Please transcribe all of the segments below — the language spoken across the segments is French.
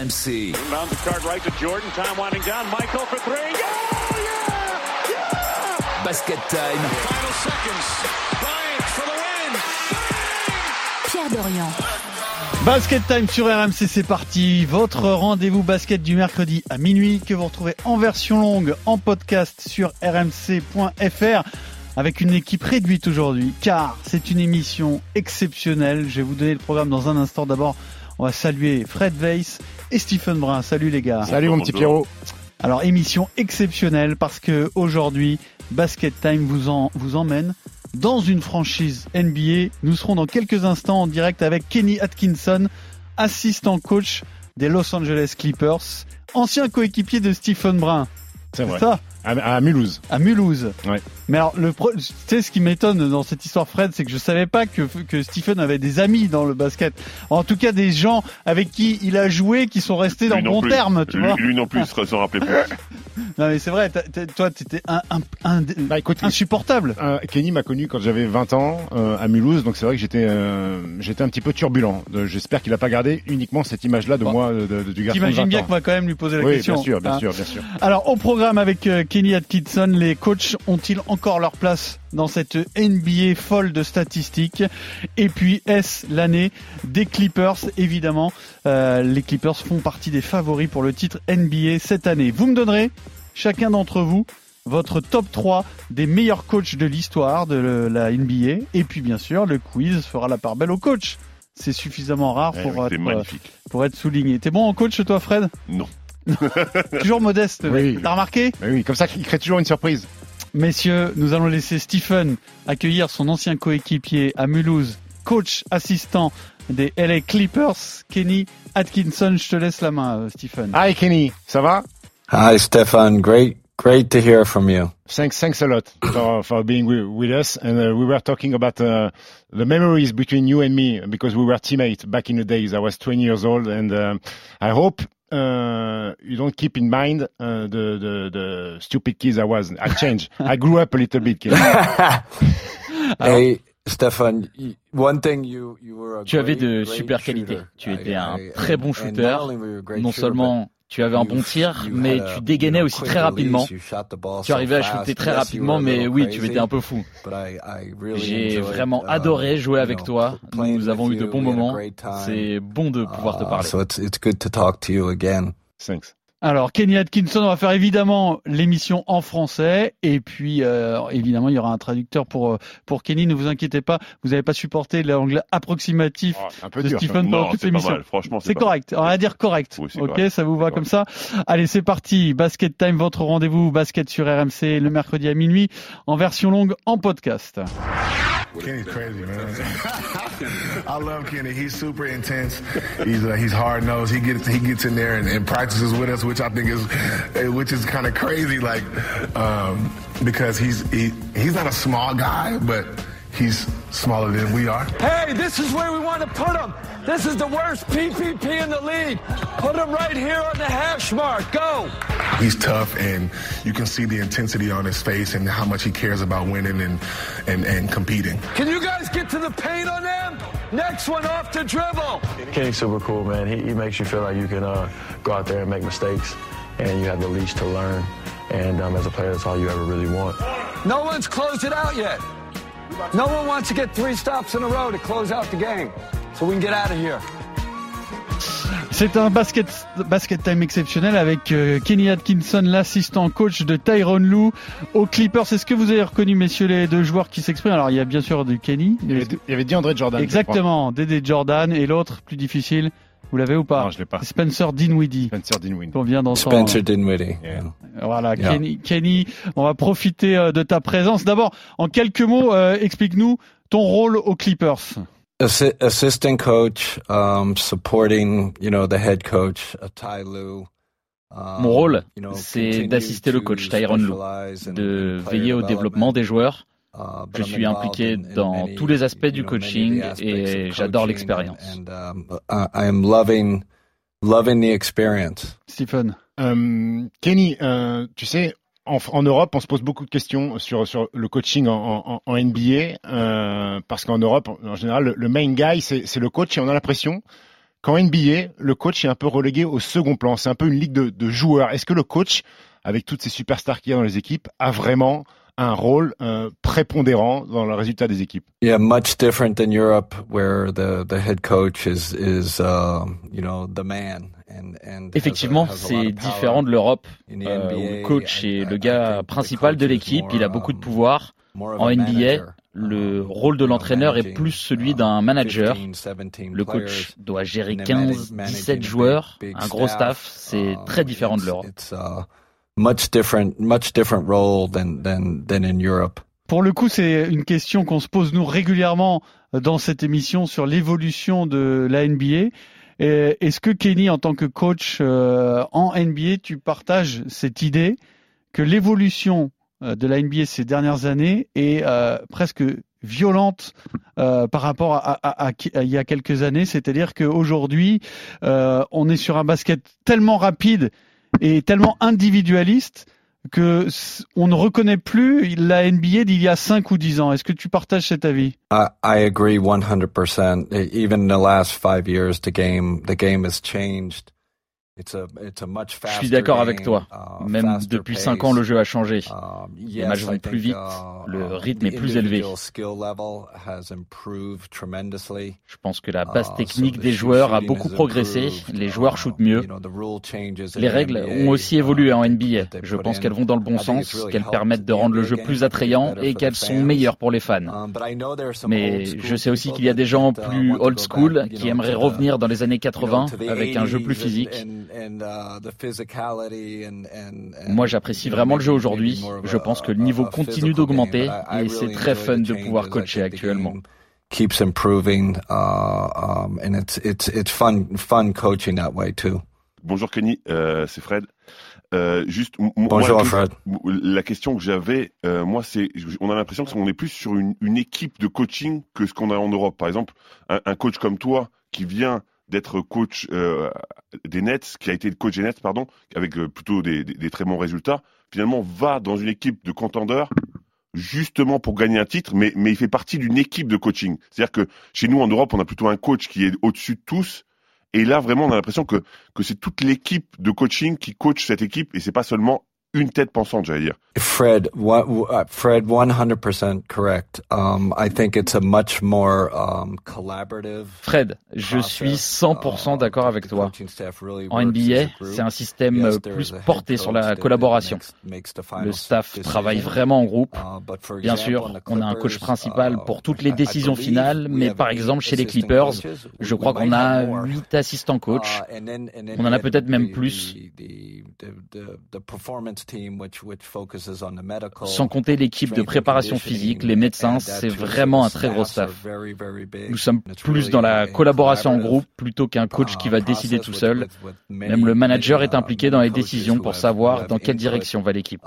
RMC. Inbound the card right to Jordan. Time winding down. Michael for three. Yeah! Yeah! Yeah! Basket time. Final seconds. Bryant for the win. Pierre Dorian. Basket Time sur RMC, c'est parti. Votre rendez-vous basket du mercredi à minuit que vous retrouvez en version longue en podcast sur rmc.fr avec une équipe réduite aujourd'hui car c'est une émission exceptionnelle. Je vais vous donner le programme dans un instant. D'abord, on va saluer Fred Weiss et Stephen Brun. Salut les gars. Salut mon petit Pierrot. Alors émission exceptionnelle parce que aujourd'hui Basket Time vous en vous emmène dans une franchise NBA. Nous serons dans quelques instants en direct avec Kenny Atkinson, assistant coach des Los Angeles Clippers, ancien coéquipier de Stephen Brun. C'est vrai. ça? À, à Mulhouse. à Mulhouse. Ouais. Mais alors, le pro- tu sais, ce qui m'étonne dans cette histoire, Fred, c'est que je savais pas que, que Stephen avait des amis dans le basket. En tout cas, des gens avec qui il a joué, qui sont restés dans Lui non bon plus. terme, tu lui, vois. lui non plus, il se rappelait plus. Non, mais c'est vrai, toi, t'étais un, un, un, Bah écoute, insupportable. euh, Kenny m'a connu quand j'avais 20 ans euh, à Mulhouse, donc c'est vrai que j'étais euh, j'étais un petit peu turbulent. J'espère qu'il a pas gardé uniquement cette image-là de Bon. moi, de, de- du garçon de 20 T'imagines bien qu'on va quand même lui poser la Oui, question. bien sûr, bien hein. sûr, bien sûr. Alors, au programme avec Kenny Atkinson, les coachs ont-ils encore leur place dans cette NBA folle de statistiques? Et puis, est-ce l'année des Clippers? Évidemment, euh, les Clippers font partie des favoris pour le titre NBA cette année. Vous me donnerez, chacun d'entre vous, votre top 3 des meilleurs coachs de l'histoire de la NBA. Et puis, bien sûr, le quiz fera la part belle au coach. C'est suffisamment rare Eh pour, oui, être, magnifique. pour être souligné. T'es bon en coach, toi, Fred? Non. Toujours modeste. Oui. T'as remarqué? Mais oui, comme ça, il crée toujours une surprise. Messieurs, nous allons laisser Stephen accueillir son ancien coéquipier à Mulhouse, coach assistant des LA Clippers, Kenny Atkinson. Je te laisse la main, euh, Stephen. Hi Kenny, ça va? Hi, Stefan. Great, great to hear from you. Thanks, thanks a lot for, for being with, with us. And uh, we were talking about uh, the memories between you and me because we were teammates back in the days. I was 20 years old, and um, I hope uh, you don't keep in mind uh, the, the the stupid kids I was. I changed. I grew up a little bit. Hey, Stefan, y- one thing you, you were a Tu avais de super qualités. Tu étais I- un I- très bon shooter. Non shooter, seulement tu avais un bon tir, mais tu dégainais aussi très rapidement. Tu arrivais à shooter très rapidement, mais oui, tu étais un peu fou. but I- I really J'ai vraiment uh, adoré jouer avec toi. Nous avons eu de bons moments. C'est bon de pouvoir te parler. So it's it's good to talk to you again. Thanks. Alors, Kenny Atkinson, on va faire évidemment l'émission en français. Et puis, euh, évidemment, il y aura un traducteur pour, euh, pour Kenny. Ne vous inquiétez pas, vous n'avez pas supporté l'anglais approximatif Oh, un peu de dur. Stephen pendant Non, toute l'émission. C'est correct. On va dire correct. Oui, ok, correct. ça vous va comme ça Allez, c'est parti. Basket Time, votre rendez-vous basket sur RMC le mercredi à minuit en version longue en podcast. Kenny's crazy, man. I love Kenny. He's super intense. He's uh, he's hard nosed. He gets he gets in there and, and practices with us, which I think is eh, which is kind of crazy. Like um, because he's he, he's not a small guy, but he's smaller than we are. Hey, this is where we want to put him. This is the worst PPP in the league. Put him right here on the hash mark. Go. He's tough, and you can see the intensity on his face and how much he cares about winning and and, and competing. Can you guys get to the paint on them? Next one off the dribble. Kenny's super cool, man. He, he makes you feel like you can uh, go out there and make mistakes, and you have the leash to learn. And um, as a player, that's all you ever really want. No one's closed it out yet. No one wants to get three stops in a row to close out the game. So we can get out of here. C'est un basket, basket time exceptionnel avec euh, Kenny Atkinson, l'assistant coach de Tyron Lou aux Clippers. Est-ce que vous avez reconnu, messieurs, les deux joueurs qui s'expriment? Alors, il y a bien sûr du Kenny. Il y avait, il y avait dit André Jordan. Exactement, Dédé Jordan et l'autre, plus difficile. Vous l'avez ou pas Non, je l'ai pas. Spencer Dinwiddie. Spencer Dinwiddie. On vient d'entendre. Spencer Dinwiddie. Yeah. Voilà, Yeah. Kenny, Kenny, on va profiter euh, de ta présence. D'abord, en quelques mots, euh, explique-nous ton rôle aux Clippers. Assi- assistant coach, um, supporting, you know, the head coach, uh, Ty Lue. Um, Mon rôle, you know, c'est d'assister le coach Tyronn Lue, de veiller au développement des joueurs. Uh, but Je I'm suis impliqué dans tous les aspects du coaching of the aspects et of j'adore coaching l'expérience. And, and, um, I, I am loving, loving the experience. Stephen. Euh, Kenny, euh, tu sais, en, en Europe, on se pose beaucoup de questions sur, sur le coaching en, en, en NBA, euh, parce qu'en Europe, en général, le, le main guy, c'est c'est le coach et on a l'impression qu'en NBA, le coach est un peu relégué au second plan. C'est un peu une ligue de, de joueurs. Est-ce que le coach, avec toutes ces superstars qu'il y a dans les équipes, a vraiment un rôle euh, prépondérant dans le résultat des équipes. Yeah, much different than Europe, where the the head coach is is uh, you know the man. And, and Effectivement, c'est différent de l'Europe, euh, où le coach est le gars principal de l'équipe, il a beaucoup de pouvoir. En NBA, le rôle de l'entraîneur est plus celui d'un manager. Le coach doit gérer 15, 17 joueurs, un gros staff, c'est très différent de l'Europe. Much different, much different role than, than, than in Europe. Pour le coup, c'est une question qu'on se pose nous régulièrement dans cette émission sur l'évolution de la NBA. Est-ce que Kenny, en tant que coach euh, en NBA, tu partages cette idée que l'évolution euh, de la NBA ces dernières années est euh, presque violente par rapport à, il y a quelques années, c'est-à-dire qu'aujourd'hui, on est sur un basket tellement rapide et tellement individualiste que on ne reconnaît plus la NBA d'il y a 5 ou 10 ans. Est-ce que tu partages cet avis? I, I agree 100%. Even in the last five years, the game, the game has changed. Je suis d'accord avec toi. Uh, Même depuis 5 ans, le jeu a changé. Les matchs vont plus vite, uh, le rythme est plus élevé. Je pense que la base Uh, technique des joueurs a beaucoup progressé, les joueurs shootent mieux. Les règles ont aussi évolué en NBA. Je pense qu'elles vont dans le bon sens, qu'elles permettent de rendre le jeu plus attrayant et qu'elles sont meilleures pour les fans. Mais je sais aussi qu'il y a des gens plus old school qui aimeraient revenir dans les années 80 avec un jeu plus physique. Moi, j'apprécie vraiment le jeu aujourd'hui. Je pense que le niveau continue d'augmenter et c'est très fun de pouvoir coacher actuellement. Keeps improving, uh, um, and it's it's it's fun fun coaching that way too. Bonjour Kenny, euh, c'est Fred. Euh, juste, Bonjour moi, Fred. La question que j'avais, euh, moi, c'est, on a l'impression qu'on est plus sur une, une, équipe de coaching que ce qu'on a en Europe. Par exemple, un, un coach comme toi qui vient d'être coach euh, des Nets, qui a été coach des Nets, pardon, avec euh, plutôt des, très bons résultats, finalement va dans une équipe de contenders justement pour gagner un titre, mais, mais il fait partie d'une équipe de coaching. C'est-à-dire que chez nous en Europe, on a plutôt un coach qui est au-dessus de tous. Et là, vraiment, on a l'impression que, que c'est toute l'équipe de coaching qui coach cette équipe et c'est pas seulement une tête pensante, j'allais dire. Fred, what, uh, Fred, 100% correct. Um, I think it's a much more um, collaborative. Fred, je suis 100% d'accord avec toi. En NBA, c'est un système plus porté sur la collaboration. Le staff travaille vraiment en groupe. Bien sûr, on a un coach principal pour toutes les décisions finales, mais par exemple chez les Clippers, je crois qu'on a 8 assistants coach. On en a peut-être même plus. Sans compter l'équipe de préparation physique, les médecins, c'est vraiment un très gros staff. Nous sommes plus dans la collaboration en groupe plutôt qu'un coach qui va décider tout seul. Même le manager est impliqué dans les décisions pour savoir dans quelle direction va l'équipe.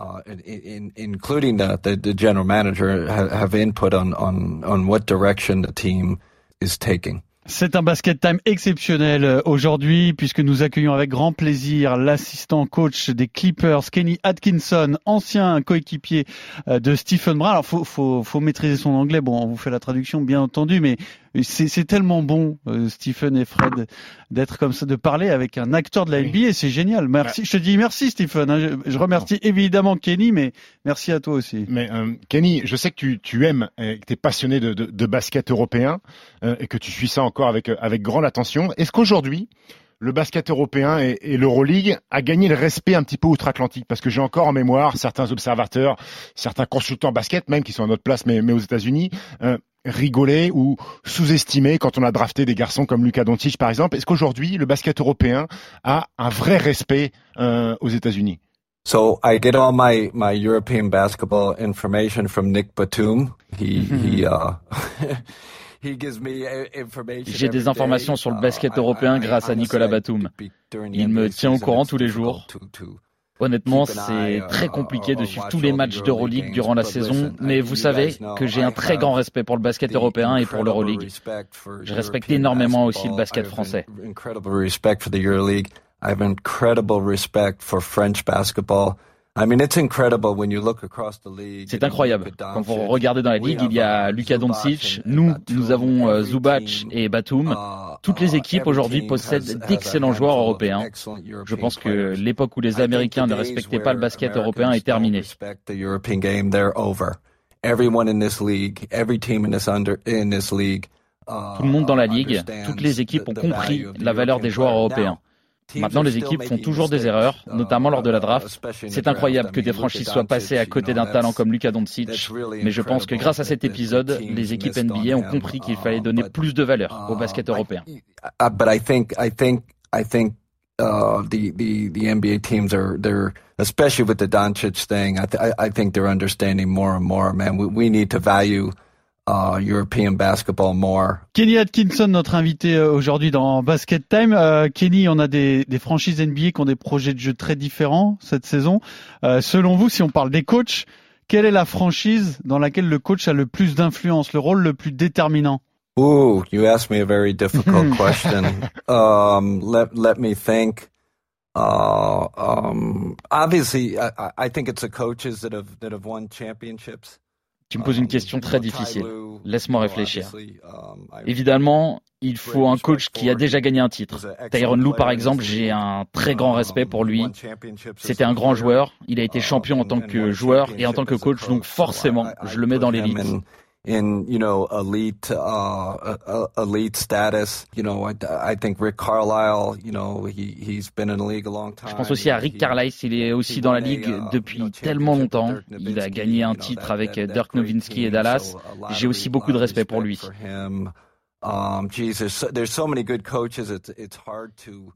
Including that, the, the general manager have input on, on, on what direction the team is taking. C'est un basket time exceptionnel aujourd'hui puisque nous accueillons avec grand plaisir l'assistant coach des Clippers, Kenny Atkinson, ancien coéquipier de Stephen Brown. Alors faut, faut, faut maîtriser son anglais. Bon, on vous fait la traduction bien entendu, mais c'est tellement bon, euh, Stephen et Fred, d'être comme ça, de parler avec un acteur de la NBA. C'est génial. Merci. Je te dis merci, Stephen. Hein. Je, je, remercie évidemment Kenny, mais merci à toi aussi. Mais euh, Kenny, je sais que tu, tu aimes et que tu es passionné de, de, de basket européen euh, et que tu suis ça encore avec, avec grande attention. Est-ce qu'aujourd'hui, le basket européen et, et l'Euroleague a gagné le respect un petit peu outre-Atlantique parce que j'ai encore en mémoire certains observateurs, certains consultants basket même qui sont à notre place mais, mais aux États-Unis euh, rigoler ou sous-estimer quand on a drafté des garçons comme Luka Doncic par exemple. Est-ce qu'aujourd'hui le basket européen a un vrai respect euh, aux États-Unis? So I get all my, my European basketball information from Nick Batum. He, he, uh, J'ai des informations sur le basket européen grâce à Nicolas Batum. Il me tient au courant tous les jours. Honnêtement, c'est très compliqué de suivre tous les matchs d'Euroleague durant la saison, mais vous savez que j'ai un très grand respect pour le basket européen et pour l'Euroleague. Je respecte énormément aussi le basket français. I have incredible respect for French basketball. I mean, it's incredible when you look across the league. C'est incroyable. Quand vous regardez dans la ligue, il y a Luka Doncic, nous, nous avons euh, Zubac et Batum. Toutes les équipes aujourd'hui possèdent d'excellents joueurs européens. Je pense que l'époque où les Américains ne respectaient pas le basket européen est terminée. Tout le monde dans la ligue, toutes les équipes ont compris la valeur des joueurs européens. Maintenant, les équipes font toujours des erreurs, notamment lors de la draft. C'est incroyable que des franchises soient passées à côté d'un talent comme Luka Doncic, mais je pense que grâce à cet épisode, les équipes NBA ont compris qu'il fallait donner plus de valeur au basket européen. Uh, the, the the NBA teams are they're especially with the Doncic thing. I, th- I think they're understanding more and more. Man, we, we need to value Uh, European basketball more. Kenny Atkinson, notre invité euh, aujourd'hui dans Basket Time. Euh, Kenny, on a des, des, franchises NBA qui ont des projets de jeu très différents cette saison. Euh, selon vous, si on parle des coachs, quelle est la franchise dans laquelle le coach a le plus d'influence, le rôle le plus déterminant? Ooh, you asked me a very difficult question. um, let let me think. Uh, um, obviously, I, I think it's the coaches that have that have won championships. Tu me poses une question très difficile. Laisse-moi réfléchir. Évidemment, il faut un coach qui a déjà gagné un titre. Tyron Lou, par exemple, j'ai un très grand respect pour lui. C'était un grand joueur. Il a été champion en tant que joueur et en tant que coach, donc forcément, je le mets dans l'élite in you know elite uh, uh, elite status. You know, I, I think Rick Carlisle. You know, he he's been in the league a long time. Je pense aussi à Rick Carlisle. Il est aussi dans la ligue uh, depuis tellement longtemps. Il a gagné un titre avec Dirk Nowitzki et Dallas. J'ai aussi beaucoup de respect pour lui.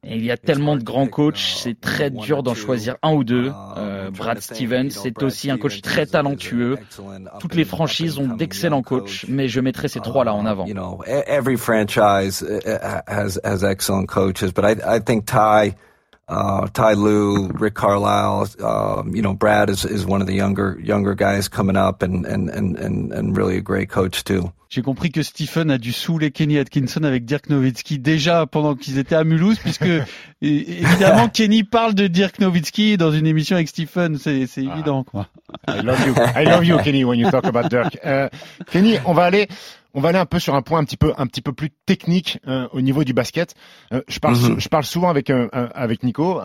Il y a tellement de grands coachs, c'est très dur d'en choisir un ou deux. Um, euh, Brad Stevens, c'est aussi un coach très talentueux. Toutes les franchises ont d'excellents coachs, mais je mettrai ces trois-là en avant. Every franchise uh, uh, has has excellent coaches, but I I think Ty uh, Ty Lue, Rick Carlisle, uh, you know, Brad is, is one of the younger younger guys coming up and, and, and, and really a great coach too. J'ai compris que Stephen a dû saouler Kenny Atkinson avec Dirk Nowitzki déjà pendant qu'ils étaient à Mulhouse, puisque évidemment Kenny parle de Dirk Nowitzki dans une émission avec Stephen, c'est ah. évident quoi. I love you, I love you Kenny when you talk about Dirk. Uh, Kenny, on va aller on va aller un peu sur un point un petit peu un petit peu plus technique euh, au niveau du basket. Euh, je parle mhm. je parle souvent avec euh, avec Nico.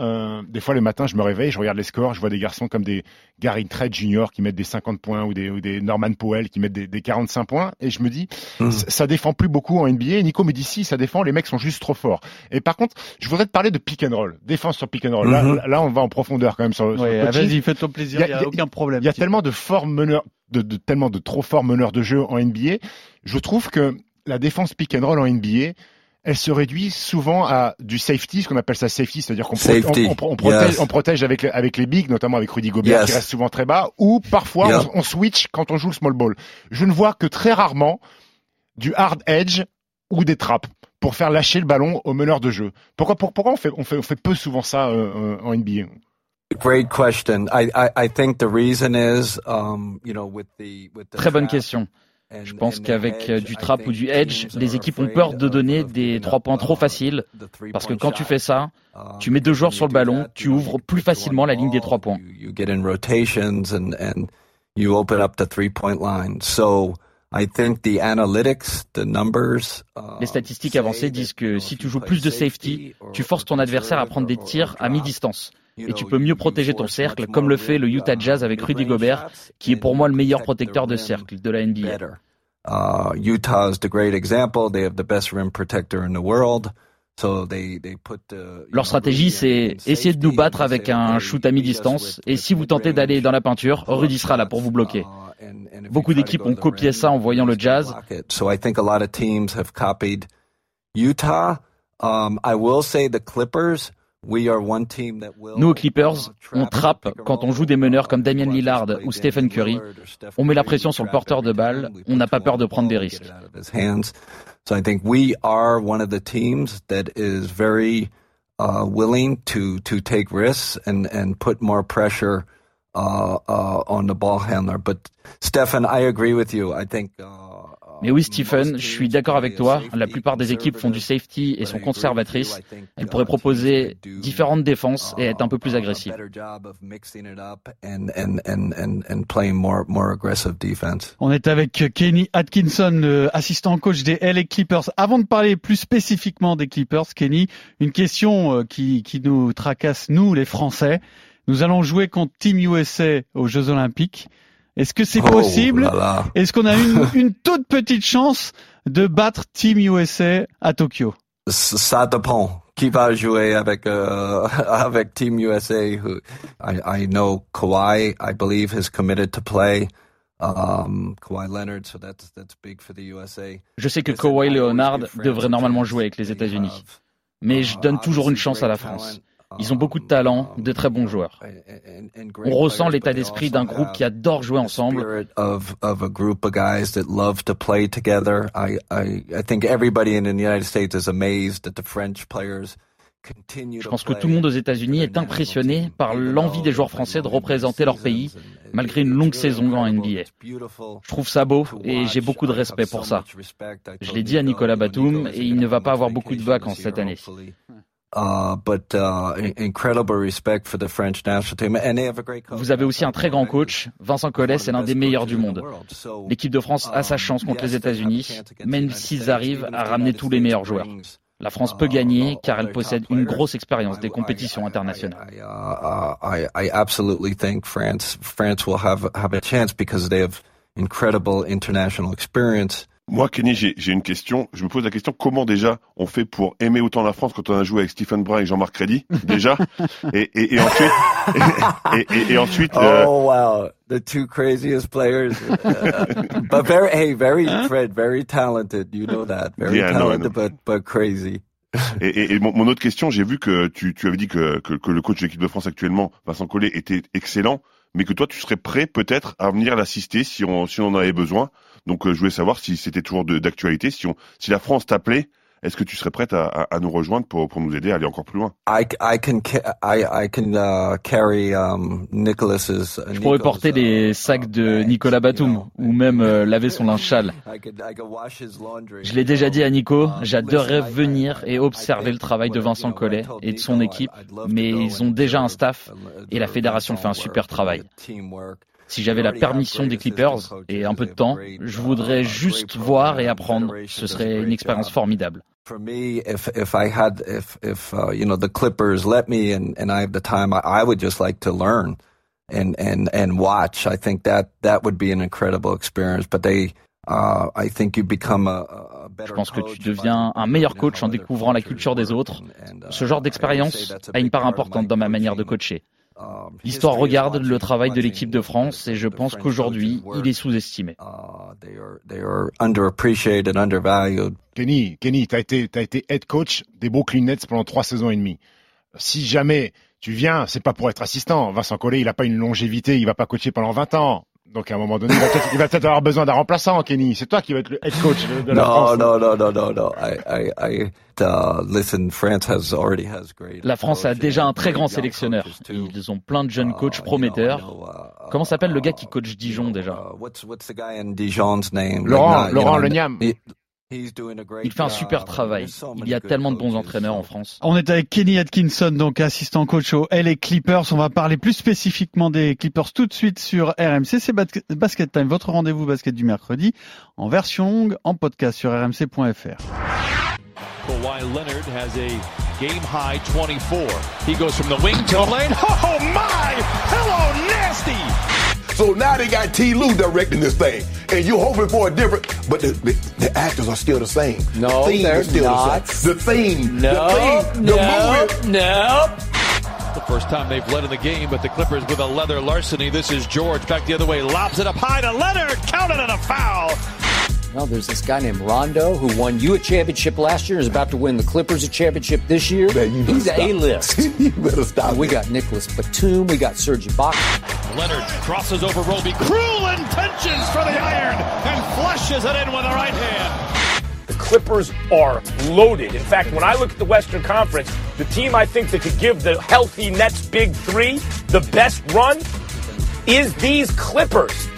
des fois le matin, je me réveille, je regarde les scores, je vois des garçons comme des Gary Trent Jr. qui mettent des 50 points ou des ou des Norman Powell qui mettent des, des 45 points et je me dis mhm. ça, défend plus beaucoup en NBA. Et Nico me dit si ça défend, les mecs sont juste trop forts. Et par contre, je voudrais te parler de pick and roll, défense sur pick and roll. là, mhm. là, on va en profondeur quand même sur, sur ouais, Vas-y, fais-toi plaisir, il y a, aucun problème. Il y a tellement de forts meneurs de, de, tellement de trop forts meneurs de jeu en NBA. Je trouve que la défense pick and roll en NBA, elle se réduit souvent à du safety, ce qu'on appelle ça safety, c'est-à-dire qu'on on, protège, on protège avec, avec les bigs, notamment avec Rudy Gobert qui reste souvent très bas, ou parfois on, switch quand on joue le small ball. Je ne vois que très rarement du hard edge ou des trappes pour faire lâcher le ballon au meneur de jeu. Pourquoi, pourquoi on, fait, on, fait, on fait peu souvent ça euh, euh, en NBA Great question. I, I, I think the reason is, um, you know, with the, with the Très bonne question. Je pense qu'avec euh, du trap ou du edge, les équipes ont peur de donner des trois points trop faciles. Parce que quand tu fais ça, tu mets deux joueurs sur le ballon, tu ouvres plus facilement la ligne des trois points. Les statistiques avancées disent que si tu joues plus de safety, tu forces ton adversaire à prendre des tirs à mi-distance et tu peux mieux protéger ton cercle, comme le fait le Utah Jazz avec Rudy Gobert, qui est pour moi le meilleur protecteur de cercle de la NBA. Uh, Utah is the great example. They have the best rim protector in the world. So they, they put, uh, Leur stratégie, c'est essayer de nous battre avec un shoot à mi-distance. Et si vous tentez d'aller dans la peinture, Rudy sera là pour vous bloquer. Uh, Beaucoup d'équipes ont copié ça en voyant le jazz. So I think a lot of teams have copied Utah. Um, I will say the Clippers nous, aux Clippers, on trappe quand on joue des meneurs comme Damien Lillard ou Stephen Curry. On met la pression sur le porteur de balle. On n'a pas peur de prendre des risques. Mais oui, Stephen, je suis d'accord avec toi. La plupart des équipes font du safety et sont conservatrices. Elles pourraient proposer différentes défenses et être un peu plus agressives. On est avec Kenny Atkinson, assistant coach des LA Clippers. Avant de parler plus spécifiquement des Clippers, Kenny, une question euh, qui, qui nous tracasse, nous les Français. Nous allons jouer contre Team USA aux Jeux Olympiques. Est-ce que c'est oh possible Est-ce qu'on a une, une, toute petite chance de battre Team USA à Tokyo? Ça dépend. Qui va jouer avec euh, avec Team USA? Who, I, I know Kawhi, I believe, is committed to play. Um, Kawhi Leonard, so that's that's big for the USA. Je sais que Kawhi Leonard devrait normalement jouer avec les États-Unis, mais je donne toujours une chance à la France. Ils ont beaucoup de talent, de très bons joueurs. On ressent l'état d'esprit d'un groupe qui adore jouer ensemble. Je pense que tout le monde aux États-Unis est impressionné par l'envie des joueurs français de représenter leur pays malgré une longue saison en NBA. Je trouve ça beau et j'ai beaucoup de respect pour ça. Je l'ai dit à Nicolas Batum et il ne va pas avoir beaucoup de vacances cette année. Vous avez aussi un très grand coach, Vincent Collet, c'est l'un des meilleurs du monde. L'équipe de France a sa chance contre les États-Unis, même s'ils arrivent à ramener tous les meilleurs joueurs. La France peut gagner car elle possède une grosse expérience des compétitions internationales. I, absolutely think France France will have have a chance because they have incredible international experience. Moi, Kenny, j'ai une question. Je me pose la question comment déjà on fait pour aimer autant la France quand on a joué avec Stephen Brun et Jean-Marc Reddy déjà, et, et, et, ensuite, et, et, ensuite. Euh, oh wow, the two craziest players, but very, hey, very Fred, very talented. You know that, very talented, but but crazy. Et, et, mon, autre question, j'ai vu que tu, tu avais dit que, que, que le coach de l'équipe de France actuellement, Vincent Collet, était excellent, mais que toi, tu serais prêt peut-être à venir l'assister si on, si on en avait besoin. Donc euh, je voulais savoir si c'était toujours d'actualité, si, on, si la France t'appelait est-ce que tu serais prête à, à, nous rejoindre pour, pour, nous aider à aller encore plus loin? I, I can, I, I can, uh, carry, um, Nicholas's, uh, Je pourrais porter les uh, sacs de Nicolas Batum ou même euh, laver son linge sale. Je l'ai déjà dit à Nico, j'adorerais venir et observer le travail de Vincent Collet et de son équipe, mais ils ont déjà un staff et la fédération fait un super travail. Si j'avais la permission des Clippers et un peu de temps, je voudrais juste voir et apprendre. Ce serait une expérience formidable. For me, if if I had if if uh, you know the Clippers let me and and I have the time, I, I would just like to learn and and and watch. I think that that would be an incredible experience. But they Uh, I think you become a, a Je pense que tu deviens un meilleur coach en découvrant la culture des autres. Uh, Ce genre d'expérience a une part importante dans ma manière de coacher. Um, L'histoire regarde le travail de l'équipe de France et je pense qu'aujourd'hui, il est sous-estimé. Uh, Kenny, Kenny, t'as été, as été head coach des Brooklyn Nets pendant trois saisons et demie. Si jamais tu viens, c'est pas pour être assistant. Vincent Collet, il a pas une longévité, il va pas coacher pendant 20 ans. Donc à un moment donné, il va peut-être avoir besoin d'un remplaçant, Kenny. C'est toi qui vas être le head coach de, la France. Non, non, non, non, non. I, I, uh, listen, France has already has great. La France a déjà un très grand sélectionneur. Ils ont plein de jeunes uh, coachs prometteurs. Uh, Comment s'appelle le gars qui coach Dijon déjà What's what's the guy in Dijon's name? Laurent, Laurent Leniam. Il fait un super travail. Il y a tellement de bons entraîneurs en France. On est avec Kenny Atkinson, donc assistant coach au LA Clippers. On va parler plus spécifiquement des Clippers tout de suite sur RMC. C'est Basket Time, votre rendez-vous basket du mercredi, en version longue, en podcast sur rmc.fr. Kawhi Leonard has a game high 24. He goes from the wing to the lane. Oh my! Hello, nasty! So now they got T. Lou directing this thing, and you're hoping for a different, but the, the, the actors are still the same. No, the they're still not. The, same. the theme, no, the theme, the no, movie. No. The first time they've led in the game, but the Clippers with a leather larceny. This is George back the other way, lobs it up high to Leonard, counted and a foul. Well, there's this guy named Rondo who won you a championship last year and is about to win the Clippers a championship this year. Man, He's A-list. you better stop. We got Nicholas Batum. We got Serge Ibaka. Leonard crosses over Roby. Cruel intentions for the iron and flushes it in with the right hand. The Clippers are loaded. In fact, when I look at the Western Conference, the team I think that could give the healthy Nets big three the best run is these Clippers.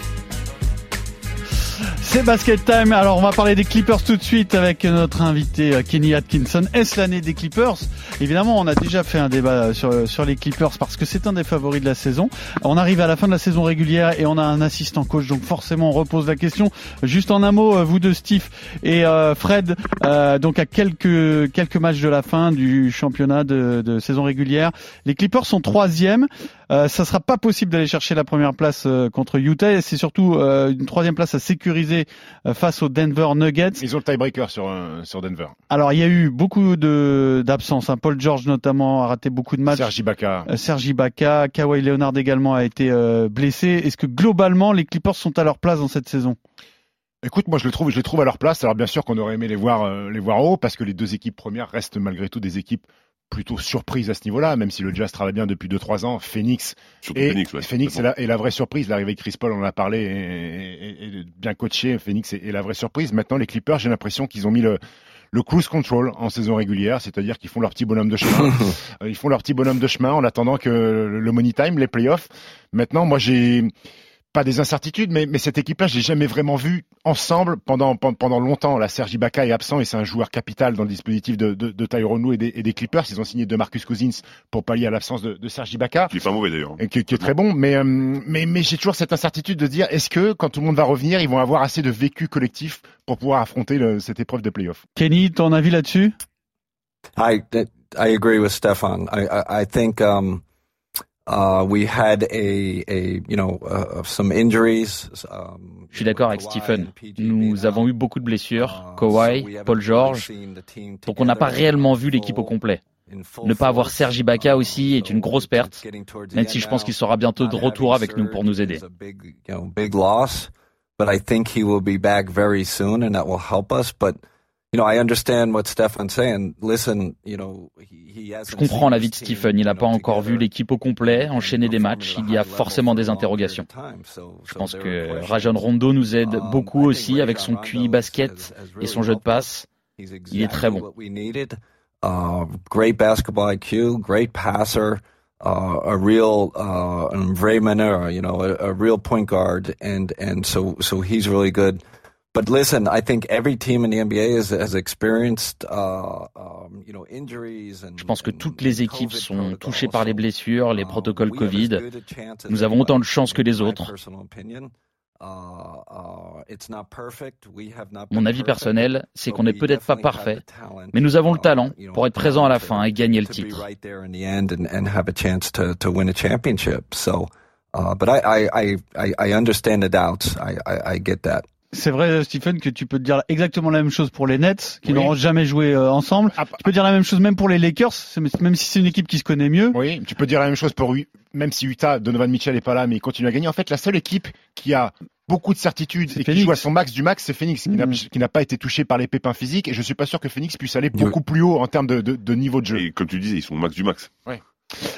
C'est Basket Time. Alors, on va parler des Clippers tout de suite avec notre invité euh, Kenny Atkinson. Est-ce l'année des Clippers? Évidemment, on a déjà fait un débat sur, sur les Clippers parce que c'est un des favoris de la saison. On arrive à la fin de la saison régulière et on a un assistant coach, donc forcément, on repose la question. Juste en un mot, euh, vous deux, Steve et euh, Fred, donc à quelques quelques matchs de la fin du championnat de, de saison régulière, les Clippers sont troisième. Euh, ça sera pas possible d'aller chercher la première place contre Utah. C'est surtout une troisième place à sécuriser euh, face aux Denver Nuggets. Ils ont le tiebreaker sur, euh, sur Denver. Alors il y a eu beaucoup de d'absences. Hein. Paul George notamment a raté beaucoup de matchs. Sergi Ibaka. Euh, Sergi Ibaka, Kawhi Leonard également a été blessé. Est-ce que globalement les Clippers sont à leur place dans cette saison? Écoute, moi je le trouve, je les trouve à leur place. Alors bien sûr qu'on aurait aimé les voir, les voir haut, parce que les deux équipes premières restent malgré tout des équipes plutôt surprise à ce niveau-là, même si le Jazz travaille bien depuis 2-3 ans. Phoenix, et, Phoenix, ouais, Phoenix est, la, est, la, vraie surprise. L'arrivée de Chris Paul, on en a parlé, et, bien coaché. Phoenix est, est, la vraie surprise. Maintenant, les Clippers, j'ai l'impression qu'ils ont mis le, le cruise control en saison régulière, c'est-à-dire qu'ils font leur petit bonhomme de chemin. Euh, ils font leur petit bonhomme de chemin en attendant que le money time, les playoffs. Maintenant, moi, j'ai pas des incertitudes, mais, mais cette équipe-là, je l'ai jamais vraiment vu ensemble pendant, pendant longtemps. La Sergi Ibaka est absent et c'est un joueur capital dans le dispositif de, de, de et des, et des Clippers. Ils ont signé de Marcus Cousins pour pallier à l'absence de, de Sergi Ibaka. Qui est pas mauvais d'ailleurs. Qui, qui, est très bon, mais, euh, mais, mais j'ai toujours cette incertitude de dire est-ce que quand tout le monde va revenir, ils vont avoir assez de vécu collectif pour pouvoir affronter le, cette épreuve de playoff? Kenny, ton avis là-dessus? I, I agree with Stefan. I, I, I think, um, Je suis d'accord avec Stephen. Nous avons eu beaucoup de blessures. Uh, Kawhi, Paul George. Donc on n'a pas réellement vu l'équipe au complet. Ne pas avoir Sergi Ibaka aussi est une grosse perte, même si je pense qu'il sera bientôt de retour avec nous pour nous aider. But I think he will be back very soon and that will help us. But je comprends l'avis de Stephen. Il n'a pas encore vu l'équipe au complet, enchaîner des matchs. Il y a forcément des interrogations. Je pense que Rajon Rondo nous aide um, beaucoup aussi avec son QI basket et son jeu de passe. Il est très bon. Uh, great basketball IQ, great passer, uh, a real uh, Ray Manera, you know, a, a real point guard, and and so so he's really good. But listen, I think every team in the NBA has, has experienced, uh, um, you know, injuries and, Je pense que toutes les équipes sont touchées par les blessures, les protocoles Covid. Nous avons autant de chance que les autres. Uh, uh, Mon avis personnel, c'est qu'on n'est peut-être pas parfait, mais nous avons le talent pour être présent à la fin et gagner le titre. but I, I, I, I understand the doubts. I, I, I get that. C'est vrai, Stephen, que tu peux dire exactement la même chose pour les Nets, qui n'auront jamais joué euh, ensemble. Ah, tu peux dire la même chose même pour les Lakers, même si c'est une équipe qui se connaît mieux. Oui, tu peux dire la même chose pour même si Utah, Donovan Mitchell est pas là, mais il continue à gagner. En fait, la seule équipe qui a beaucoup de certitudes et qui joue à son max du max, c'est Phoenix, mm. qui n'a pas été touché par les pépins physiques. Et je suis pas sûr que Phoenix puisse aller beaucoup plus haut en termes de, de, niveau de jeu. Et comme tu disais, ils sont au max du max. Ouais.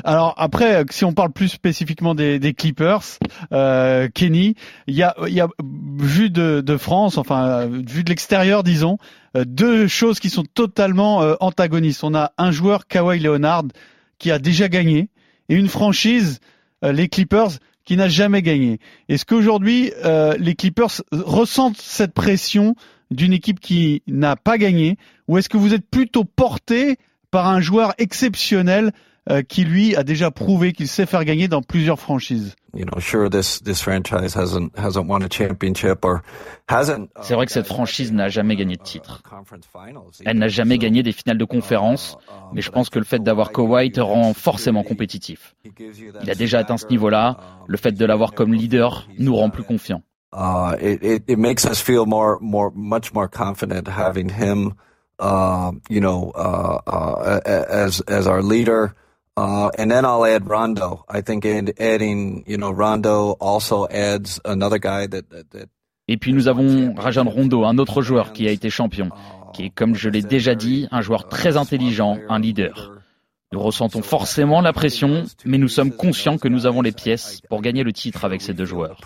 Alors après, si on parle plus spécifiquement des, Clippers, euh, Kenny, il y a, vu de, France, enfin vu de l'extérieur, disons, euh, deux choses qui sont totalement euh, antagonistes. On a un joueur Kawhi Leonard qui a déjà gagné et une franchise, euh, les Clippers, qui n'a jamais gagné. Est-ce qu'aujourd'hui les Clippers ressentent cette pression d'une équipe qui n'a pas gagné, ou est-ce que vous êtes plutôt porté par un joueur exceptionnel euh, qui lui a déjà prouvé qu'il sait faire gagner dans plusieurs franchises. C'est vrai que cette franchise n'a jamais gagné de titre. Elle n'a jamais gagné des finales de conférence, mais je pense que le fait d'avoir Kawhi te rend forcément compétitif. Il a déjà atteint ce niveau-là. Le fait de l'avoir comme leader nous rend plus confiants. Uh, it, it, it makes us feel more, more, much more confident having him, uh, you know, uh, uh, as as our leader. Uh, and then I'll add Rondo. I think adding, you know, Rondo also adds another guy that, that, that Et puis nous avons Rajon Rondo, un autre joueur qui a été champion, qui est, comme je l'ai déjà dit, un joueur très intelligent, un leader. Nous ressentons forcément la pression, mais nous sommes conscients que nous avons les pièces pour gagner le titre avec ces deux joueurs.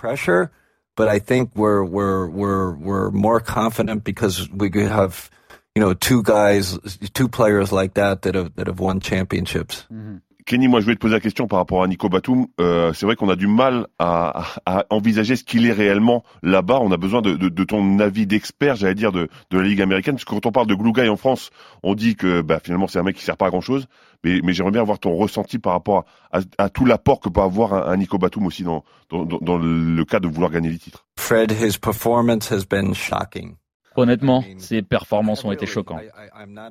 But I think we're, we're, we're, we're more confident because we have you know, two guys, two players like that that have, that have won championships. Mm-hmm. Kenny, moi je vais te poser la question par rapport à Nico Batum. Euh, c'est vrai qu'on a du mal à, à envisager ce qu'il est réellement là-bas. On a besoin de, de, de ton avis d'expert, j'allais dire, de, de la Ligue américaine. Parce que quand on parle de Glue Guy en France, on dit que bah, finalement c'est un mec qui sert pas à grand-chose. Mais, mais j'aimerais bien avoir ton ressenti par rapport à, à, tout l'apport que peut avoir un, un, Nico Batum aussi dans, dans, dans le cas de vouloir gagner les titres. Fred, his performance has been shocking. Honnêtement, ses performances ont été choquantes.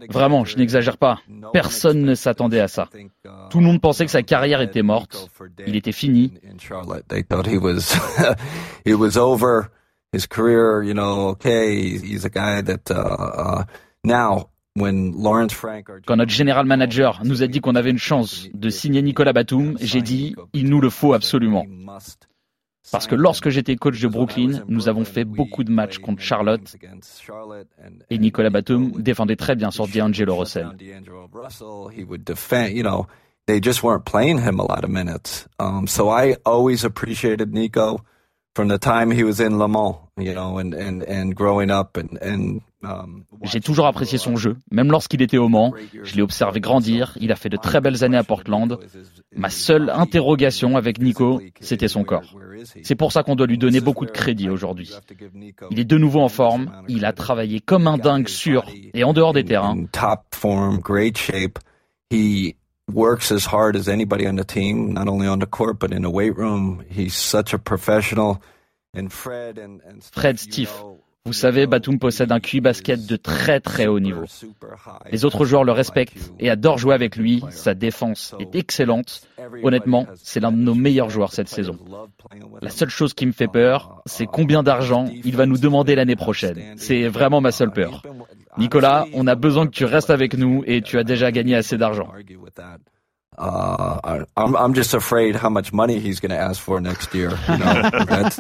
Vraiment, je n'exagère pas. Personne ne s'attendait à ça. Tout le monde pensait que sa carrière était morte. Il était fini. Quand notre général manager nous a dit qu'on avait une chance de signer Nicolas Batum, j'ai dit, il nous le faut absolument. Parce que lorsque j'étais coach de Brooklyn, nous avons fait beaucoup de matchs contre Charlotte et Nicolas Batum défendait très bien sur D'Angelo Russell. They just weren't playing him a lot of minutes. Um, so I always appreciated Nico from the time he was in Le Mans, you know, and, and, and growing up and, and j'ai toujours apprécié son jeu, même lorsqu'il était au Mans. Je l'ai observé grandir. Il a fait de très belles années à Portland. Ma seule interrogation avec Nico, c'était son corps. C'est pour ça qu'on doit lui donner beaucoup de crédit aujourd'hui. Il est de nouveau en forme. Il a travaillé comme un dingue sur et en dehors des terrains. Top form, great shape. He works as hard as anybody on the team, not only on the court but in the weight room. He's such a professional. Fred, Steve, vous savez, Batum possède un QI basket de très très haut niveau. Les autres joueurs le respectent et adorent jouer avec lui. Sa défense est excellente. Honnêtement, c'est l'un de nos meilleurs joueurs cette saison. La seule chose qui me fait peur, c'est combien d'argent il va nous demander l'année prochaine. C'est vraiment ma seule peur. Nicolas, on a besoin que tu restes avec nous et tu as déjà gagné assez d'argent. Uh, I'm I'm just afraid how much money he's going to ask for next year. You know, that's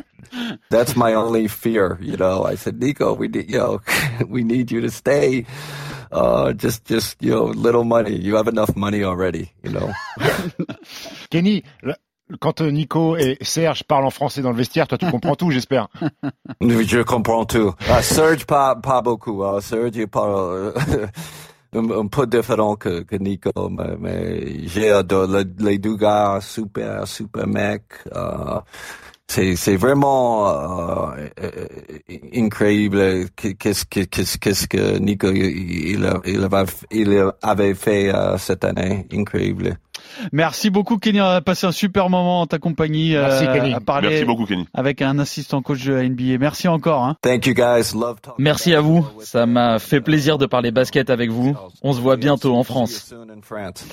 that's my only fear. You know, I said, Nico, we need you know, we need you to stay. Uh, just just you know, little money. You have enough money already. You know. Kenny, quand euh, Nico et Serge parlent en français dans le vestiaire, toi tu comprends tout, j'espère. Je comprends tout. Uh, Serge pas pas beaucoup. Uh, Serge il parle. Un, peu différent que, que Nico, mais, mais j'ai adoré les deux gars, super, super mec. Euh, c'est, c'est vraiment euh, incroyable qu'est-ce que, qu'est-ce, qu'est-ce que Nico il, il, il avait fait euh, cette année. Incroyable. Merci beaucoup Kenny, on a passé un super moment en ta compagnie. Merci euh, Kenny. À parler Merci beaucoup Kenny. Avec un assistant coach de la NBA. Merci encore. Hein. Thank you guys. Love Merci à vous. Ça m'a fait plaisir de parler basket avec vous. On se voit bientôt en France.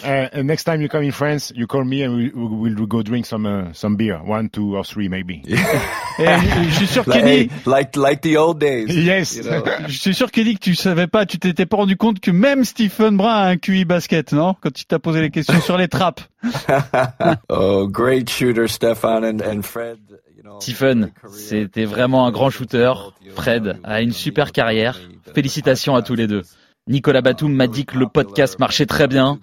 Uh, next time you come in France, you call me and we, we'll go drink some uh, some beer, one, two or three maybe. Je suis sûr Kenny, like like the old days. Yes. You know? je suis sûr Kenny que tu savais pas, tu t'étais pas rendu compte que même Stephen Brun a un QI basket, non? Quand il t'a posé les questions sur les oh, great shooter, Stefan and, and Fred. Stephen, c'était vraiment un grand shooter. Fred a une super carrière. Félicitations à tous les deux. Nicolas Batum m'a dit que le podcast marchait très bien.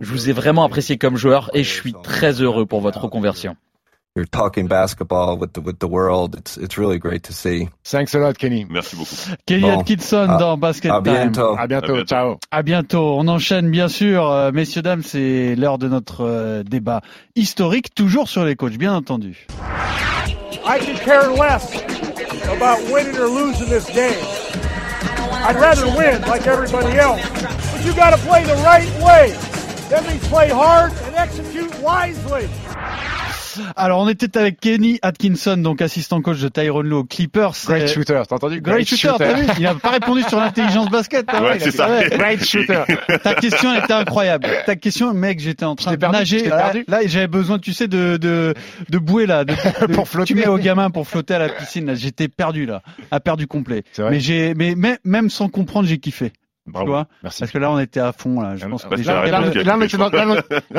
Je vous ai vraiment apprécié comme joueur et je suis très heureux pour votre reconversion. You're talking basketball with the with the world. It's it's really great to see. Thanks a lot, Kenny. Merci beaucoup. Kenny Bon. Atkinson Ah, dans Basket À Time. À bientôt. À bientôt. Ciao. À bientôt. On enchaîne bien sûr, euh, messieurs dames, c'est l'heure de notre euh, débat historique, toujours sur les coachs, bien entendu. I could care less about winning or losing this game. I'd rather win like everybody else. But you got to play the right way. That means play hard and execute wisely. Alors on était avec Kenny Atkinson, donc assistant coach de Tyrone Lowe Clippers. Great Euh, shooter. T'as entendu? Great shooter, t'as vu? Il a pas répondu sur l'intelligence basket. t'as Ouais, c'est ça. Ouais. Great shooter. Ta question était incroyable. Ta question, mec, j'étais en train de perdu, nager. Là, perdu? là, j'avais besoin, tu sais, de de de bouée là, de, de- Pour flotter. Tu mets aux gamins pour flotter à la piscine. Là, j'étais perdu là, à perdu complet. Mais j'ai, mais même sans comprendre, j'ai kiffé. Bravo. Tu vois Merci. Parce que là, on était à fond là. Je Ah, pense bah, que on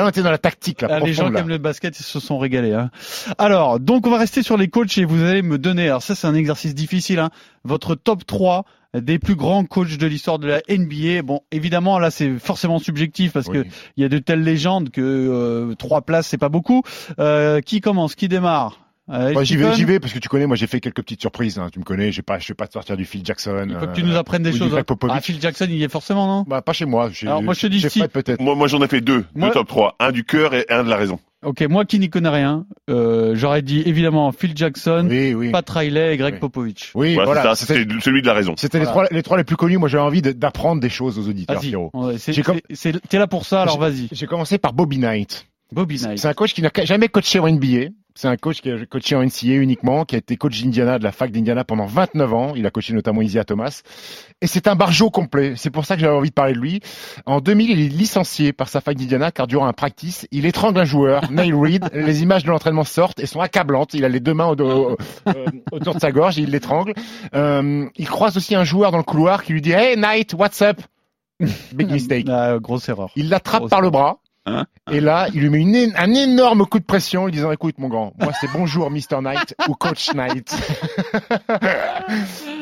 était dans, la tactique, Ah, les gens qui aiment le basket, ils se sont régalés. Hein. Alors, donc on va rester sur les coachs et vous allez me donner, alors ça c'est un exercice difficile, hein, votre top 3 des plus grands coachs de l'histoire de la NBA. Bon, évidemment là c'est forcément subjectif parce que Oui. il y a de telles légendes que euh, trois places c'est pas beaucoup. Euh, qui commence Qui démarre? Moi, j'y vais, j'y vais parce que tu connais. Moi, j'ai fait quelques petites surprises. Hein, tu me connais. J'ai pas, je vais pas te sortir du Phil Jackson. Il faut que tu nous apprennes des choses. Hein. Ah, Phil Jackson, il y est forcément, non? Bah, pas chez moi. Alors, moi, je te dis si. peut-être. Moi, moi, j'en ai fait deux. Deux top 3. Un du cœur et un de la raison. Ok, moi qui n'y connais rien, euh, j'aurais dit évidemment Phil Jackson, oui, oui. Pat Riley et Greg Popovich. Oui, voilà, c'était celui de la raison. C'était les trois, les trois les plus connus. Moi, j'avais envie d'apprendre des choses aux auditeurs. Vas-y, T'es là pour ça, alors vas-y. J'ai commencé par Bobby Knight. Bobby Knight. C'est un coach qui n'a jamais coaché en NBA. C'est un coach qui a coaché en NCA uniquement, qui a été coach d'Indiana, de la fac d'Indiana pendant 29 ans. Il a coaché notamment Isia Thomas. Et c'est un barjo complet. C'est pour ça que j'avais envie de parler de lui. En 2000, il est licencié par sa fac d'Indiana car durant un practice, il étrangle un joueur, Neil Reed. Les images de l'entraînement sortent et sont accablantes. Il a les deux mains euh, autour de sa gorge et il l'étrangle. Euh, il croise aussi un joueur dans le couloir qui lui dit Hey Knight, what's up? Big mistake. Ah, grosse erreur. Il l'attrape par le bras. Hein et là, il lui met un énorme coup de pression, lui disant "Écoute, mon grand, moi c'est bonjour, Mr. Knight ou Coach Knight."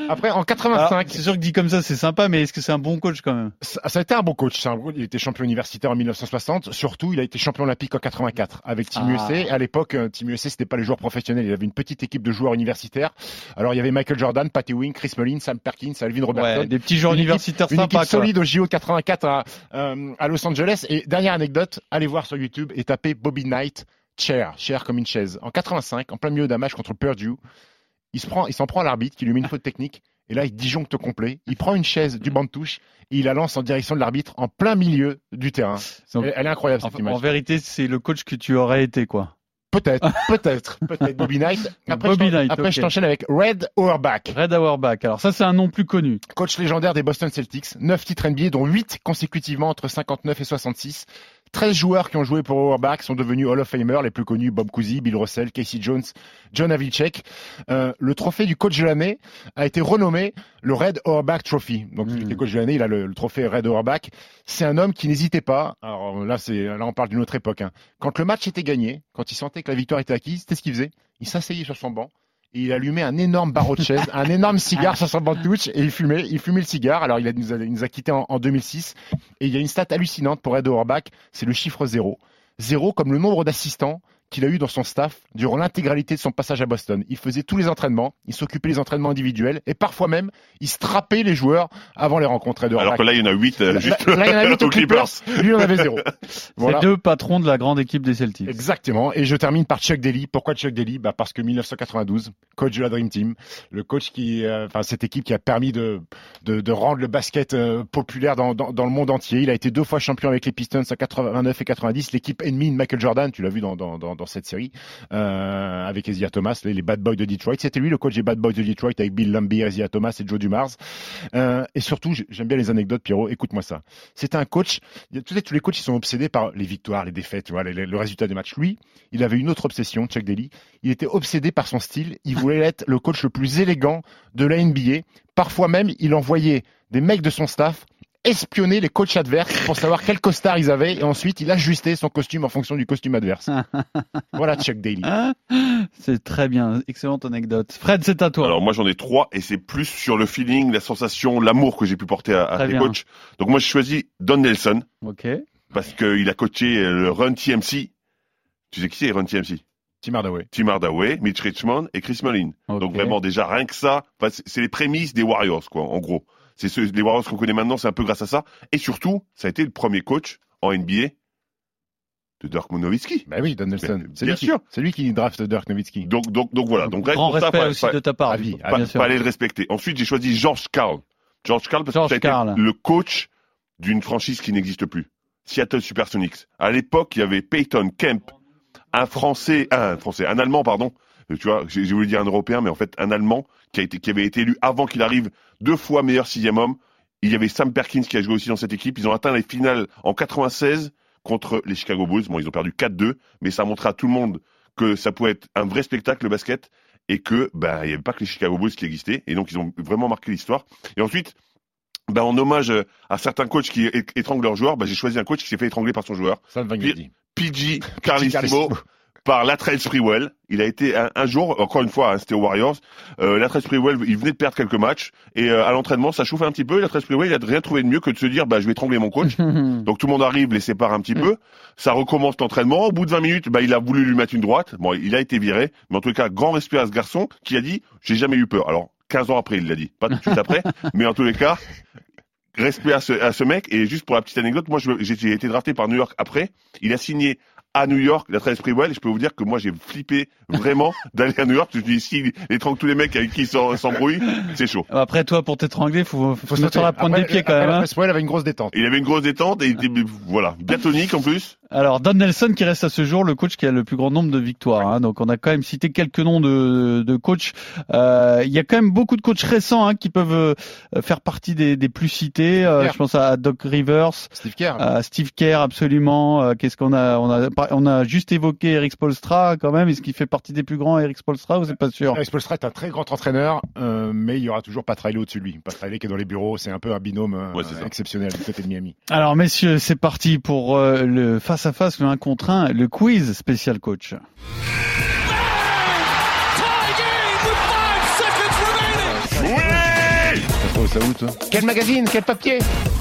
Après, en 85. C'est sûr que dit comme ça, c'est sympa, mais est-ce que c'est un bon coach quand même? Ça, a été un bon coach. il était champion universitaire en 1960. Surtout, il a été champion olympique en 84 avec Team ah. USA. À l'époque, euh, Team USA, c'était pas les joueurs professionnels. Il avait une petite équipe de joueurs universitaires. Alors, il y avait Michael Jordan, Patty Wing, Chris Mullin, Sam Perkins, Alvin Robertson. des petits joueurs universitaires sympas. Une équipe solide au JO 84 à, euh, à Los Angeles. Et dernière anecdote, allez voir sur YouTube et tapez Bobby Knight chair, chair comme une chaise. En 85, en plein milieu d'un match contre Purdue, il se prend, s'en prend à l'arbitre qui lui met une faute technique. Et là, il disjoncte complet. Il prend une chaise du banc de touche et il la lance en direction de l'arbitre en plein milieu du terrain. elle, est incroyable cette image. En vérité, c'est le coach que tu aurais été, quoi. Peut-être, peut-être, peut-être Bobby Knight. Après, Bobby je, Knight, après je t'enchaîne avec Red Auerbach. Red Auerbach. Alors ça, c'est un nom plus connu. Coach légendaire des Boston Celtics. 9 titres NBA, dont 8 consécutivement entre 59 et 66. 13 joueurs qui ont joué pour Auerbach sont devenus Hall of Famer, les plus connus Bob Cousy, Bill Russell, Casey Jones, John Havlicek. Euh, le trophée du coach de l'année a été renommé le Red Auerbach Trophy. Donc qui est coach de l'année, il a le, trophée Red Auerbach. C'est un homme qui n'hésitait pas. Alors là, c'est là on parle d'une autre époque. Hein. Quand le match était gagné, quand il sentait que la victoire était acquise, c'était ce qu'il faisait. Il s'asseyait sur son banc et il allumait un énorme barreau de chaise, un énorme cigare sur son banc de touche et il fumait, il fumait le cigare. Alors il, nous, a, nous a quittés en, 2006 et il y a une stat hallucinante pour Ed Auerbach, c'est le chiffre zéro. Zéro comme le nombre d'assistants qu'il a eu dans son staff durant l'intégralité de son passage à Boston. Il faisait tous les entraînements, il s'occupait des entraînements individuels et parfois même il strappait les joueurs avant les rencontres. Alors que là il y en a 8 euh, juste là, il y en a 8 aux Clippers. Lui il en avait zéro. Voilà. C'est deux patrons de la grande équipe des Celtics. Exactement. Et je termine par Chuck Daly. Pourquoi Chuck Daly? Bah Parce que 1992, coach de la Dream Team, le coach qui, euh, enfin cette équipe qui a permis de, de, de rendre le basket euh, populaire dans, dans, dans, le monde entier. Il a été deux fois champion avec les Pistons en 89 et 90. L'équipe ennemie de Michael Jordan, tu l'as vu dans, dans, dans cette série euh, avec Ezia Thomas, les, Bad Boys de Detroit. C'était lui le coach des Bad Boys de Detroit avec Bill Lumbee, Ezia Thomas et Joe Dumars. Euh, et surtout, j'aime bien les anecdotes, Pierrot. Écoute-moi ça. C'était un coach. Tous les, coachs sont obsédés par les victoires, les défaites, le résultat des matchs. Lui, il avait une autre obsession, Chuck Daly. Il était obsédé par son style. Il voulait être le coach le plus élégant de la NBA. Parfois même, il envoyait des mecs de son staff espionner les coachs adverses pour savoir quel costard ils avaient et ensuite il ajustait son costume en fonction du costume adverse. voilà Chuck Daly. C'est très bien, excellente anecdote. Fred, c'est à toi. Alors moi j'en ai trois et c'est plus sur le feeling, la sensation, l'amour que j'ai pu porter à, à tes coachs. Donc moi j'ai choisi Don Nelson. Ok. Parce qu'il a coaché le Run TMC. Tu sais qui c'est Run TMC Tim Hardaway. Tim Hardaway, Mitch Richmond et Chris Mullin. Donc vraiment déjà rien que ça, c'est les prémices des Warriors quoi, en gros. C'est ce, les Warriors qu'on connaît maintenant, c'est un peu grâce à ça. Et surtout, ça a été le premier coach en NBA de Dirk Nowitzki. Ben oui, Don Nelson. C'est bien sûr. C'est lui qui draft Dirk Nowitzki. Donc, donc, donc voilà. Donc, grand respect aussi de ta part. Avis, pas, fallait le respecter. Ensuite, j'ai choisi George Carl. George Carl parce que c'était le coach d'une franchise qui n'existe plus. Seattle Supersonics. À l'époque, il y avait Peyton Kemp, un Français, un Français, un Allemand, pardon. Tu vois, j'ai voulu dire un Européen, mais en fait un Allemand qui a été, qui avait été élu avant qu'il arrive deux fois meilleur sixième homme. Il y avait Sam Perkins qui a joué aussi dans cette équipe. Ils ont atteint les finales en 96 contre les Chicago Bulls. Bon, ils ont perdu 4-2, mais ça a montré à tout le monde que ça pouvait être un vrai spectacle le basket et que ben il n'y avait pas que les Chicago Bulls qui existaient et donc ils ont vraiment marqué l'histoire. Et ensuite, ben, en hommage à certains coachs qui étranglent leurs joueurs, ben, j'ai choisi un coach qui s'est fait étrangler par son joueur. Ça PG Carlissimo par Latrell Sprewell. Il a été un, jour, encore une fois, hein, c'était aux Warriors. Euh, Latrell Sprewell, il venait de perdre quelques matchs et euh, à l'entraînement, ça chauffait un petit peu. Latrell Sprewell, il a rien trouvé de mieux que de se dire, bah, je vais étrangler mon coach. Donc tout le monde arrive, les sépare un petit peu. Ça recommence l'entraînement. Au bout de 20 minutes, bah, il a voulu lui mettre une droite. Bon, il a été viré, mais en tout cas, grand respect à ce garçon qui a dit, j'ai jamais eu peur. Alors 15 ans après, il l'a dit, pas tout de suite après, mais en tous les cas, respect à ce, à ce mec. Et juste pour la petite anecdote, moi, j'ai été drafté par New York après. Il a signé à New York, la 13 Sprewell, et je peux vous dire que moi j'ai flippé vraiment d'aller à New York. Je me dis, si étrangle tous les mecs avec qui il s'embrouille, c'est chaud. Après toi, pour t'étrangler, faut, faut, se mettre sur la pointe des pieds quand même. Hein. Sprewell avait une grosse détente. Il avait une grosse détente et voilà, bien tonique en plus. Alors Don Nelson qui reste à ce jour le coach qui a le plus grand nombre de victoires. Hein. Donc on a quand même cité quelques noms de, de coachs. Euh, il y a quand même beaucoup de coachs récents hein, qui peuvent euh, faire partie des, des plus cités. Euh, je pense à Doc Rivers, Steve Kerr, Steve Kerr absolument. Euh, qu'est-ce qu'on a? On a on a juste évoqué Eric Spolstra quand même. Est-ce qu'il fait partie des plus grands Eric Spolstra ou c'est pas sûr? Eric Spolstra est un très grand entraîneur, mais il y aura toujours Pat Riley au-dessus de lui. Pat Riley qui est dans les bureaux, c'est un peu un binôme exceptionnel du côté de Miami. Alors messieurs, c'est parti pour le face à face, le 1 contre 1, le quiz spécial coach. Ça où, toi Quel magazine Quel papier?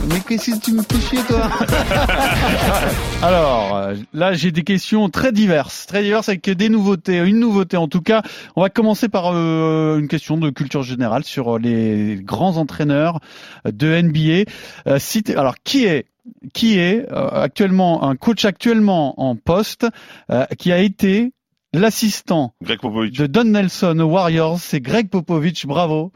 Mais qu'est-ce que tu me fais chier, toi? Alors, euh, là, j'ai des questions très diverses. Très diverses avec des nouveautés. Une nouveauté, en tout cas. On va commencer par euh, une question de culture générale sur les grands entraîneurs de NBA. Euh, alors, qui est qui est euh, actuellement un coach actuellement en poste, euh, qui a été l'assistant de Don Nelson aux Warriors, c'est Greg Popovich, bravo.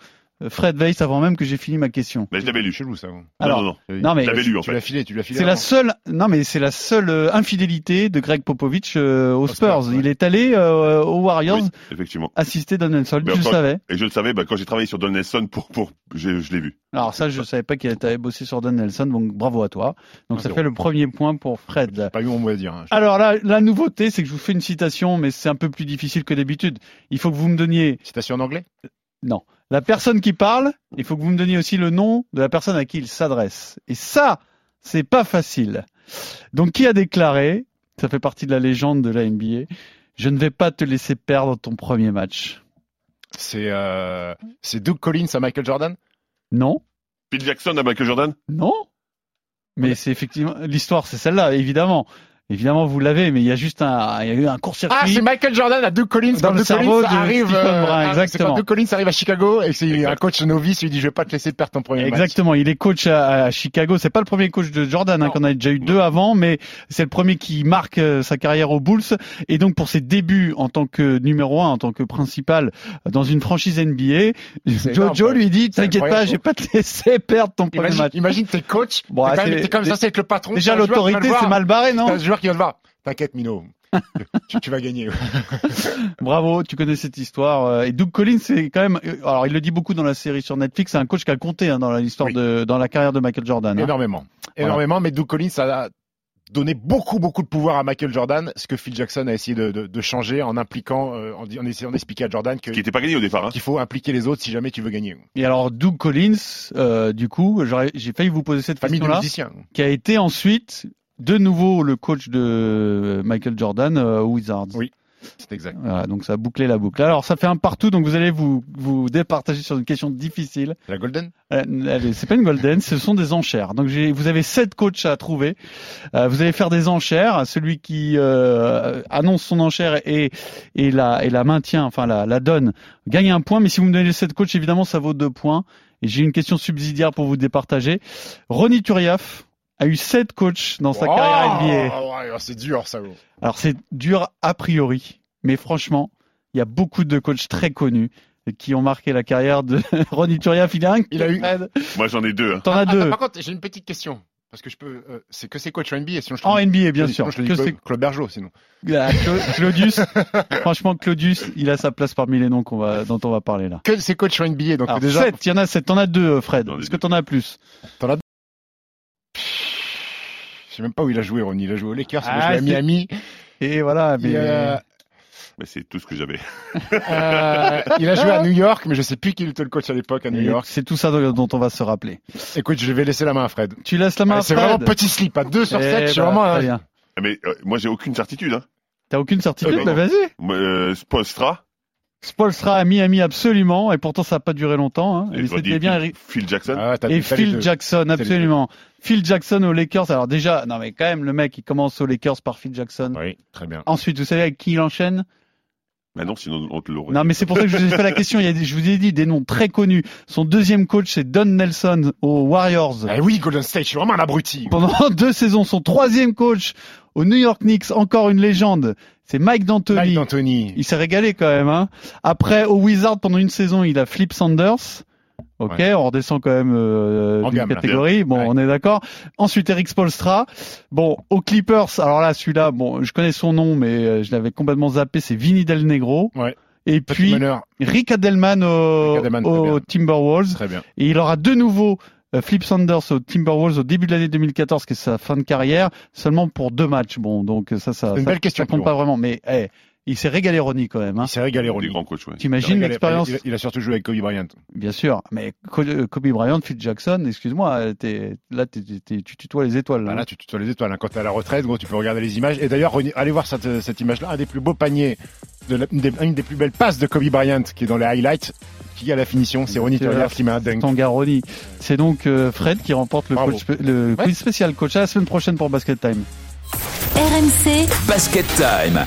Fred Weiss avant même que j'ai fini ma question. Mais je l'avais lu chez vous, ça. Alors, non, non. non mais lu, en tu l'as filé, tu l'as filé. C'est la seule, non mais c'est la seule euh, infidélité de Greg Popovich euh, aux Spurs. Il est allé euh, aux Warriors. Oui, effectivement. Assister Don Nelson. je le savais. Et je le savais, bah, quand j'ai travaillé sur Don Nelson pour, pour, je, je l'ai vu. Alors ça, je savais pas qu'il avait bossé sur Don Nelson, donc bravo à toi. Donc ah, ça fait le premier point pour Fred. Pas eu mon mot à dire. Hein. Alors là, la nouveauté, c'est que je vous fais une citation, mais c'est un peu plus difficile que d'habitude. Il faut que vous me donniez. Citation en anglais? Non. La personne qui parle, il faut que vous me donniez aussi le nom de la personne à qui il s'adresse. Et ça, c'est pas facile. Donc, qui a déclaré, ça fait partie de la légende de la NBA, je ne vais pas te laisser perdre ton premier match. C'est euh, Doug Collins à Michael Jordan? Non. Phil Jackson à Michael Jordan? Non. Mais c'est effectivement l'histoire, c'est celle-là, évidemment. Évidemment, vous l'avez, mais il y a juste un, il y a eu un court-circuit. Ah, c'est Michael Jordan à Doug Collins dans le cerveau arrive, euh, Brun, exactement. Quand Doug Collins arrive à Chicago et c'est un coach novice, il dit je vais pas te laisser perdre ton premier exactement. match. Exactement, il est coach à, à Chicago. C'est pas le premier coach de Jordan, hein, qu'on a déjà eu deux avant, mais c'est le premier qui marque euh, sa carrière aux Bulls. Et donc pour ses débuts en tant que numéro un, en tant que principal dans une franchise NBA, Joe, lui dit t'inquiète pas, je vais pas te laisser perdre ton premier match. Imagine t'es coach, bon, t'es quand, quand même censé être le patron. Déjà l'autorité, c'est mal barré, non? Qui va te voir. T'inquiète, Mino. tu, vas gagner. Bravo, tu connais cette histoire. Euh, et Doug Collins, c'est quand même. Euh, alors, il le dit beaucoup dans la série sur Netflix. C'est un coach qui a compté hein, dans l'histoire de, dans la carrière de Michael Jordan. Hein. Énormément, énormément. Mais Doug Collins a donné beaucoup, beaucoup de pouvoir à Michael Jordan, ce que Phil Jackson a essayé de, de, changer en impliquant, euh, en, en, essayant d'expliquer à Jordan que qui n'était pas gagné au départ, hein. qu'il faut impliquer les autres si jamais tu veux gagner. Et alors Doug Collins, du coup, j'ai failli vous poser cette question-là, qui a été ensuite de nouveau le coach de Michael Jordan euh, Wizards. Oui. C'est exact. Voilà, donc ça a bouclé la boucle. Alors ça fait un partout, donc vous allez vous vous départager sur une question difficile. La golden? Euh, C'est pas une golden, ce sont des enchères. Donc vous avez sept coachs à trouver. Euh, vous allez faire des enchères. Celui qui euh, annonce son enchère et et la et la maintient, enfin la la donne, gagne un point. Mais si vous me donnez sept coachs, évidemment ça vaut deux points. Et j'ai une question subsidiaire pour vous départager. Ronnie Turiaf, a eu sept coachs dans sa carrière NBA. c'est dur ça. Alors c'est dur a priori, mais franchement, il y a beaucoup de coachs très connus qui ont marqué la carrière de Ronnie Turiaf. Il a, un... il a eu. Moi j'en ai deux. Hein. T'en as deux. par contre, j'ai une petite question. Parce que je peux, euh, c'est que c'est coach en NBA, sinon je En NBA, bien sûr. Je que Claude Bergeau, sinon. Claudius, franchement, Claudius, il a sa place parmi les noms qu'on va, dont on va parler là. Que c'est coach en NBA, donc déjà. Sept, il y en a sept. T'en as deux, Fred. Est-ce que t'en as plus? Sais même pas où il a joué, Ronnie. Il a joué aux Lakers, il a joué à Miami. Et voilà, mais. Euh, mais c'est tout ce que j'avais. euh, il a joué à New York, mais je sais plus qui était le coach à l'époque à New York. C'est tout ça dont on va se rappeler. Écoute, je vais laisser la main à Fred. Tu laisses la main à Fred. C'est vraiment petit slip, à 2 sur 7, eh je suis ben, vraiment. Ah, mais euh, moi, j'ai aucune certitude. Hein. T'as aucune certitude euh, bah, Vas-y. Euh, Spolstra. Spolstra à Miami absolument, et pourtant ça n'a pas duré longtemps. Hein. Et bien. Phil Jackson. Ah, et Phil Jackson, absolument. Phil Jackson aux Lakers. Alors déjà, non mais quand même, le mec il commence aux Lakers par Phil Jackson. Oui, très bien. Ensuite, vous savez avec qui il enchaîne? Mais non, sinon on te l'aurait. Non, mais c'est pour ça que je vous ai fait la question. Il y a je vous ai dit des noms très connus. Son deuxième coach, c'est Don Nelson aux Warriors. Eh oui, Golden State, je suis vraiment un abruti. Pendant deux saisons, son troisième coach aux New York Knicks, encore une légende. C'est Mike D'Antoni. Mike D'Antoni. Il s'est régalé quand même. Hein. Après, au Wizard, pendant une saison, il a Flip Sanders. Ok, on redescend quand même euh, d'une catégorie. Bon, on est d'accord. Ensuite, Eric Spolstra. Bon, aux Clippers. Alors là, celui-là, bon, je connais son nom, mais euh, je l'avais complètement zappé. C'est Vinny Del Negro. Ouais. Et puis Rick Adelman au, Timberwolves. Très bien. Et il aura de nouveau euh, Flip Sanders au Timberwolves au début de l'année 2014, qui est sa fin de carrière, seulement pour deux matchs. Bon, donc ça, ça, une ça, belle question compte pas vraiment. Mais hey, il s'est régalé Ronnie quand même. Hein. Il s'est régalé Ronnie. Grand coach, ouais. T'imagines l'expérience il, a surtout joué avec Kobe Bryant. Bien sûr, mais Kobe Bryant, Phil Jackson, excuse-moi, là tu tutoies les étoiles. Là, bah, là tu tutoies les étoiles. Hein. Quand t'es à la retraite, gros, tu peux regarder les images. Et d'ailleurs, allez voir cette, cette image-là, un des plus beaux paniers, de une, des, plus belles passes de Kobe Bryant qui est dans les highlights. Qui a la finition, c'est Ronnie Turner qui. Ton gars Ronnie. C'est donc euh, Fred qui remporte le, coach, le quiz spécial coach. À la semaine prochaine pour Basket Time. RMC Basket Time.